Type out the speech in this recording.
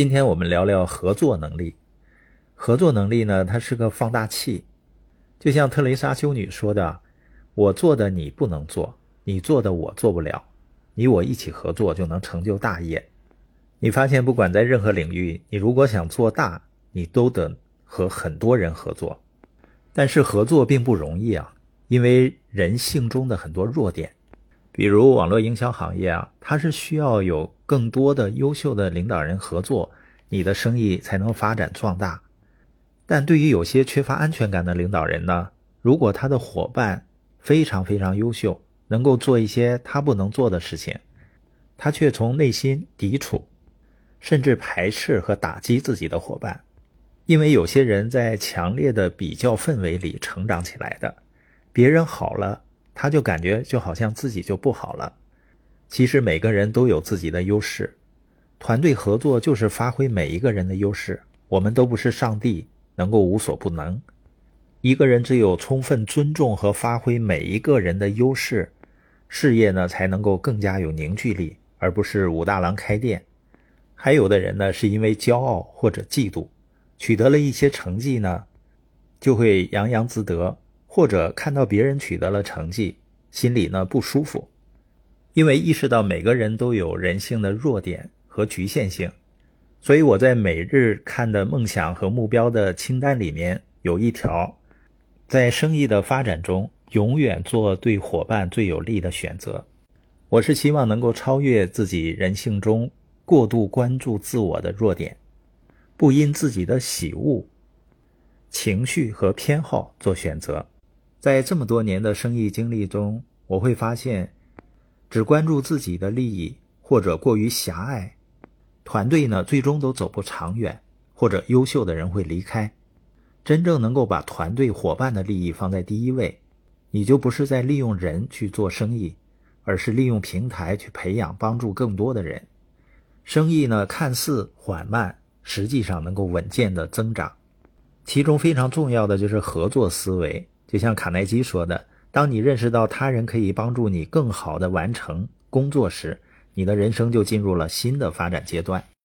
今天我们聊聊合作能力。合作能力呢，它是个放大器，就像特蕾莎修女说的：“我做的你不能做，你做的我做不了，你我一起合作就能成就大业。”你发现，不管在任何领域，你如果想做大，你都得和很多人合作。但是合作并不容易啊，因为人性中的很多弱点。比如网络营销行业啊，它是需要有更多的优秀的领导人合作，你的生意才能发展壮大。但对于有些缺乏安全感的领导人呢，如果他的伙伴非常非常优秀，能够做一些他不能做的事情，他却从内心抵触，甚至排斥和打击自己的伙伴。因为有些人在强烈的比较氛围里成长起来的，别人好了。他就感觉就好像自己就不好了。其实每个人都有自己的优势，团队合作就是发挥每一个人的优势。我们都不是上帝，能够无所不能。一个人只有充分尊重和发挥每一个人的优势，事业呢才能够更加有凝聚力，而不是武大郎开店。还有的人呢是因为骄傲或者嫉妒，取得了一些成绩呢，就会洋洋自得。或者看到别人取得了成绩，心里呢不舒服，因为意识到每个人都有人性的弱点和局限性，所以我在每日看的梦想和目标的清单里面有一条，在生意的发展中永远做对伙伴最有利的选择。我是希望能够超越自己人性中过度关注自我的弱点，不因自己的喜恶、情绪和偏好做选择。在这么多年的生意经历中，我会发现，只关注自己的利益或者过于狭隘，团队呢最终都走不长远，或者优秀的人会离开。真正能够把团队伙伴的利益放在第一位，你就不是在利用人去做生意，而是利用平台去培养帮助更多的人。生意呢看似缓慢，实际上能够稳健的增长。其中非常重要的就是合作思维。就像卡耐基说的：“当你认识到他人可以帮助你更好的完成工作时，你的人生就进入了新的发展阶段。”